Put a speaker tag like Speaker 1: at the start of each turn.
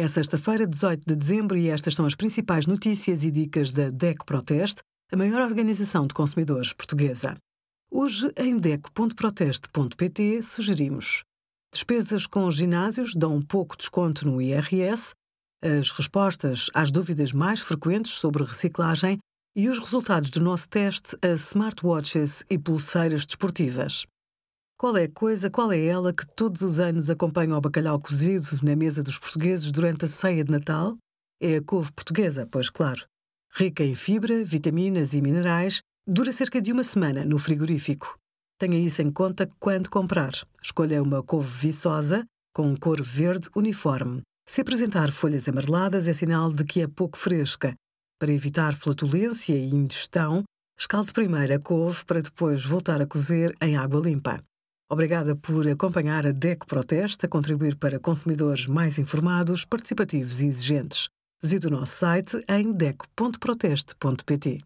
Speaker 1: É sexta-feira, 18 de dezembro, e estas são as principais notícias e dicas da DECO Proteste, a maior organização de consumidores portuguesa. Hoje, em DECO.proteste.pt, sugerimos despesas com ginásios dão pouco desconto no IRS, as respostas às dúvidas mais frequentes sobre reciclagem e os resultados do nosso teste a smartwatches e pulseiras desportivas. Qual é a coisa, qual é ela que todos os anos acompanha o bacalhau cozido na mesa dos portugueses durante a ceia de Natal? É a couve portuguesa, pois claro. Rica em fibra, vitaminas e minerais, dura cerca de uma semana no frigorífico. Tenha isso em conta quando comprar. Escolha uma couve viçosa, com cor verde uniforme. Se apresentar folhas amareladas, é sinal de que é pouco fresca. Para evitar flatulência e indigestão, escalde primeiro a couve para depois voltar a cozer em água limpa. Obrigada por acompanhar a DECO Proteste a contribuir para consumidores mais informados, participativos e exigentes. Visite o nosso site em deco.proteste.pt.